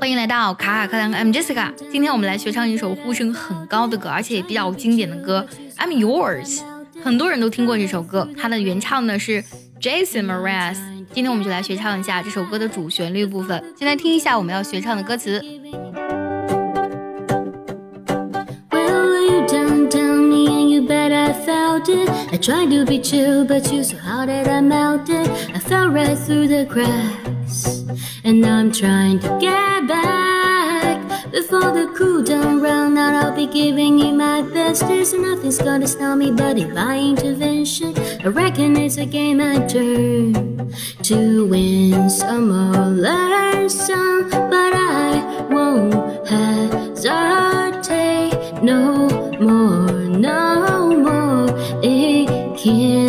欢迎来到卡卡课堂，I'm Jessica。今天我们来学唱一首呼声很高的歌，而且也比较经典的歌，I'm Yours。很多人都听过这首歌，它的原唱呢是 Jason Mraz。今天我们就来学唱一下这首歌的主旋律部分。先来听一下我们要学唱的歌词。I tried to be chill, but you so hot that I melted. I fell right through the cracks, and now I'm trying to get. Before the cool down run out, I'll be giving it my best. There's nothing's gonna stop me but divine intervention. I reckon it's a game I turn to win some or learn some, but I won't hesitate no more, no more. It cannot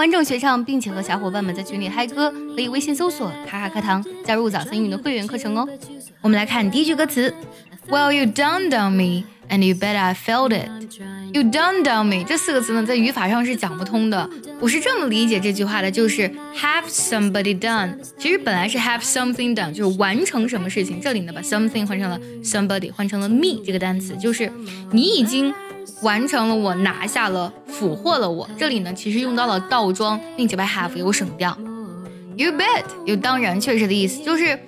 完整学唱，并且和小伙伴们在群里嗨歌，可以微信搜索“卡卡课堂”，加入早森英语的会员课程哦。我们来看第一句歌词：Well, you done done me, and you bet I felt it. You done done me 这四个词呢，在语法上是讲不通的。我是这么理解这句话的，就是 have somebody done，其实本来是 have something done，就是完成什么事情。这里呢，把 something 换成了 somebody，换成了 me 这个单词，就是你已经完成了我，拿下了，俘获了我。这里呢，其实用到了倒装，并且把 have 有省掉。You bet，有当然确实的意思，就是，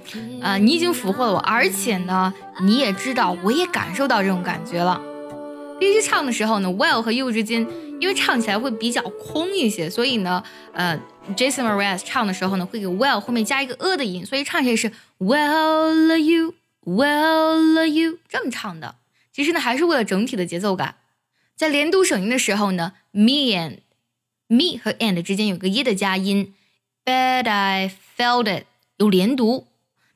呃，你已经俘获了我，而且呢，你也知道，我也感受到这种感觉了。第一句唱的时候呢，well 和 you 之间，因为唱起来会比较空一些，所以呢，呃，Jason Mraz 唱的时候呢，会给 well 后面加一个 a 的音，所以唱起来是 well you，well you 这么唱的。其实呢，还是为了整体的节奏感。在连读省音的时候呢，me and me 和 and 之间有个 e 的加音，but I felt it 有连读。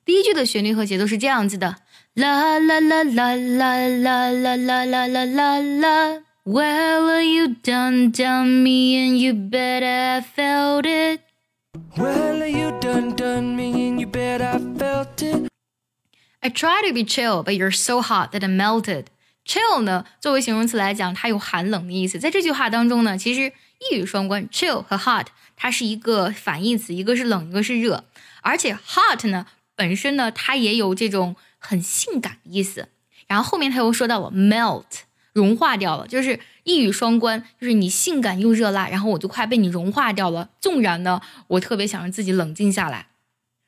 第一句的旋律和节奏是这样子的。La la la la la la la la la la la la. Well, you done done me, and you bet I felt it. Well, you done done me, and you bet I felt it. I try to be chill, but you're so hot that I melted. Chill 呢，作为形容词来讲，它有寒冷的意思。在这句话当中呢，其实一语双关，chill 和 hot 它是一个反义词，一个是冷，一个是热。而且 hot 呢，本身呢，它也有这种。很性感的意思，然后后面他又说到了 melt，融化掉了，就是一语双关，就是你性感又热辣，然后我就快被你融化掉了。纵然呢，我特别想让自己冷静下来。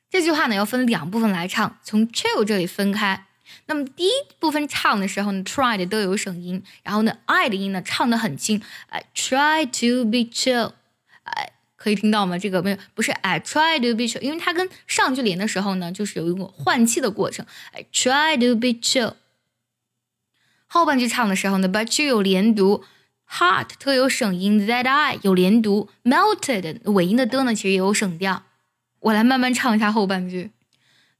这句话呢要分两部分来唱，从 chill 这里分开。那么第一部分唱的时候呢，try 的都有省音，然后呢，i 的音呢唱的很轻。I try to be chill，哎。可以听到吗？这个没有，不是 I try to be chill，因为它跟上句连的时候呢，就是有一个换气的过程。I try to be chill。后半句唱的时候呢，But you 有连读，heart 特有省音，That I 有连读，Melted 尾音的的呢其实也有省掉。我来慢慢唱一下后半句。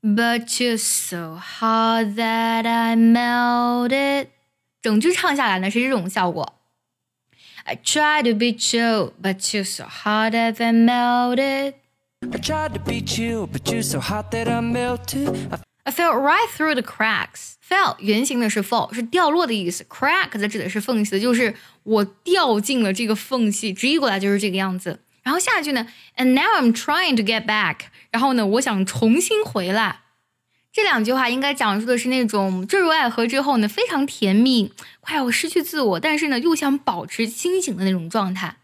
But you're so hot that I melted。整句唱下来呢是这种效果。I tried to be chill, but you're so hot that I melted. I tried to be chill, but you're so hot that I melted. I I fell right through the cracks. Fell 原型的是 fall，是掉落的意思。Crack 在指的是缝隙的，就是我掉进了这个缝隙。直译过来就是这个样子。 然后下一句呢，And now I'm trying to get back。然后呢，我想重新回来。这两句话应该讲述的是那种坠入爱河之后呢，非常甜蜜，快要失去自我，但是呢又想保持清醒的那种状态。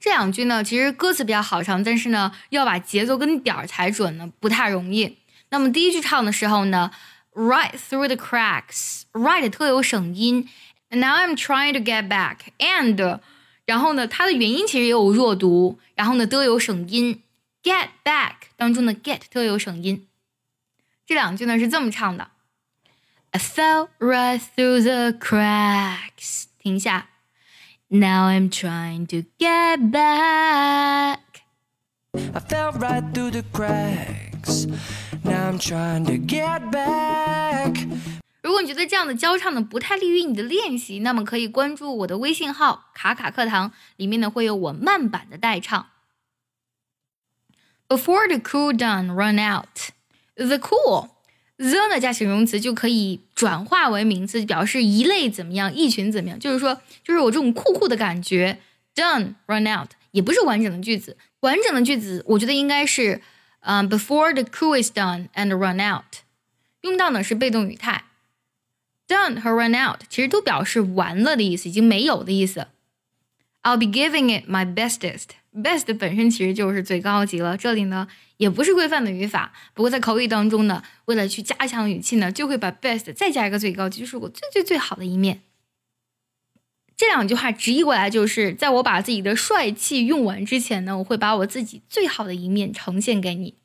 这两句呢，其实歌词比较好唱，但是呢要把节奏跟点儿踩准呢不太容易。那么第一句唱的时候呢，right through the cracks，right 特有省音 now I'm trying to get back，and 然后呢它的元音其实也有弱读，然后呢都有省音，get back 当中的 get 特有省音。这两句呢是这么唱的：I fell right through the cracks。停下。Now I'm trying to get back。I fell right through the cracks. Now I'm trying to get back. 如果你觉得这样的教唱呢不太利于你的练习，那么可以关注我的微信号“卡卡课堂”，里面呢会有我慢版的代唱。Before the cool done run out。The cool the 呢加形容词就可以转化为名词，表示一类怎么样，一群怎么样。就是说，就是我这种酷酷的感觉。Done, run out 也不是完整的句子，完整的句子我觉得应该是，嗯、，before the cool is done and run out，用到呢是被动语态。Done 和 run out 其实都表示完了的意思，已经没有的意思。I'll be giving it my bestest。best 本身其实就是最高级了，这里呢也不是规范的语法，不过在口语当中呢，为了去加强语气呢，就会把 best 再加一个最高级，就是我最最最好的一面。这两句话直译过来就是，在我把自己的帅气用完之前呢，我会把我自己最好的一面呈现给你。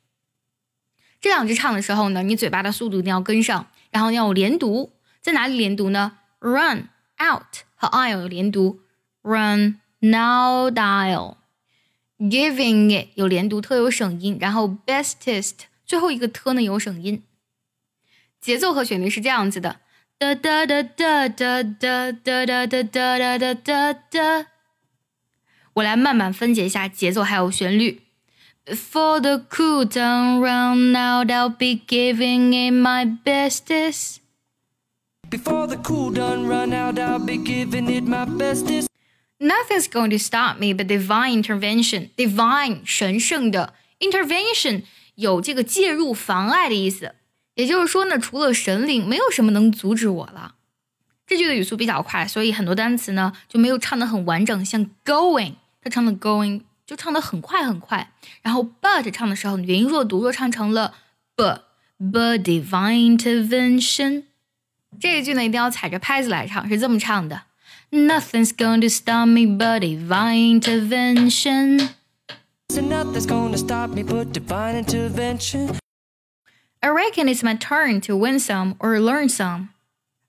这两句唱的时候呢，你嘴巴的速度一定要跟上，然后要连读，在哪里连读呢？Run out 和 I'll 有连读，Run now dial。Giving it 有连读，特有省音，然后 bestest 最后一个特呢有省音。节奏和旋律是这样子的，哒哒哒哒哒哒哒哒哒哒哒哒哒。我来慢慢分解一下节奏还有旋律。Before the cool down run out, I'll be giving it my bestest. Before the cool done run out, I'll be giving it my bestest. Nothing's going to stop me but divine intervention. Divine 神圣的 intervention 有这个介入、妨碍的意思。也就是说呢，除了神灵，没有什么能阻止我了。这句的语速比较快，所以很多单词呢就没有唱得很完整。像 going，它唱的 going 就唱得很快很快。然后 but 唱的时候，元音弱读，弱唱成了 b but divine intervention。 这一句呢一定要踩着拍子来唱，是这么唱的。Nothing's going to stop me but divine intervention. Nothing's gonna stop me but divine intervention. I reckon it's my turn to win some or learn some.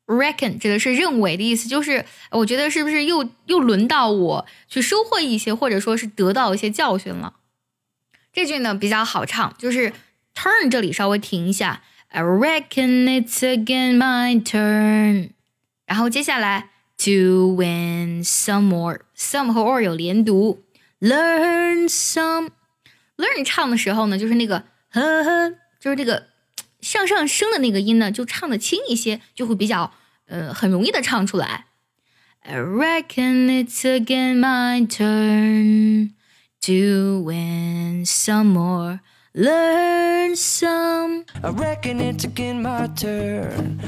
Reckon 指的是认为的意思，就是我觉得是不是又又轮到我去收获一些，或者说是得到一些教训了。这句呢比较好唱，就是 turn 这里稍微停一下。I reckon it's again my turn。然后接下来 to win some more。some 和 or 有连读，learn some。learn 唱的时候呢，就是那个呵呵，就是这个向上升的那个音呢，就唱的轻一些，就会比较呃很容易的唱出来。I reckon it's again my turn to win some more, Learn some. I reckon it's again my turn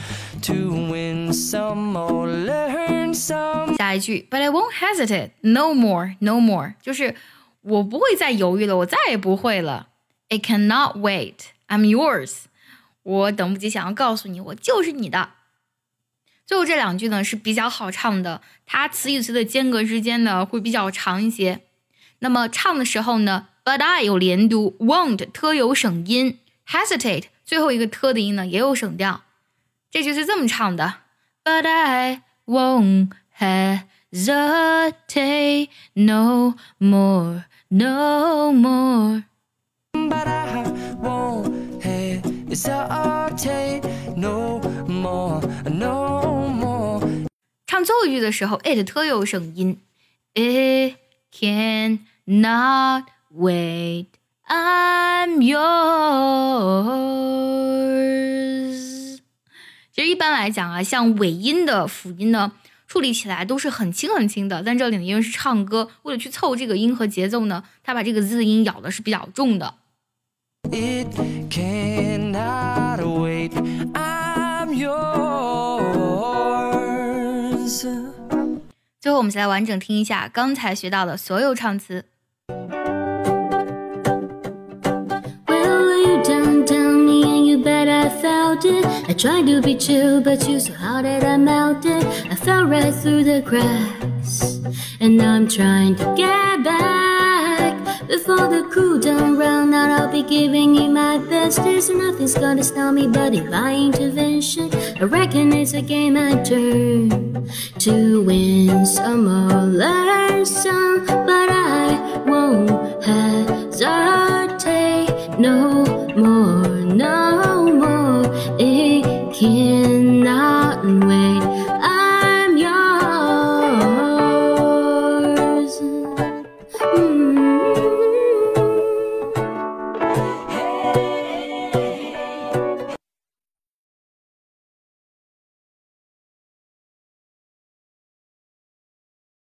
to win some or learn some. 下一句，But I won't hesitate, no more, no more，就是我不会再犹豫了，我再也不会了。It cannot wait, I'm yours，我等不及想要告诉你，我就是你的。最后这两句呢是比较好唱的，它词与词的间隔之间呢会比较长一些。那么唱的时候呢，But I 有连读，won't 特有省音，hesitate 最后一个特的音呢也有省掉。这句是这么唱的：But I won't hesitate no more, no more. But I won't hesitate no more, no more. 唱最后一句的时候，it 特有省音，It cannot wait, I'm yours。其实一般来讲啊，像尾音的辅音呢，处理起来都是很轻很轻的。但这里呢，因为是唱歌，为了去凑这个音和节奏呢，他把这个 z 音咬的是比较重的。It cannot wait. I'm yours. 最后，我们再来完整听一下刚才学到的所有唱词。I tried to be chill, but you so hot that I melted. I fell right through the cracks, and now I'm trying to get back. Before the cool down round out, I'll be giving it my best. There's nothing's gonna stop me but divine intervention. I reckon it's a game I turn to win some or learn some, but I won't hesitate no 为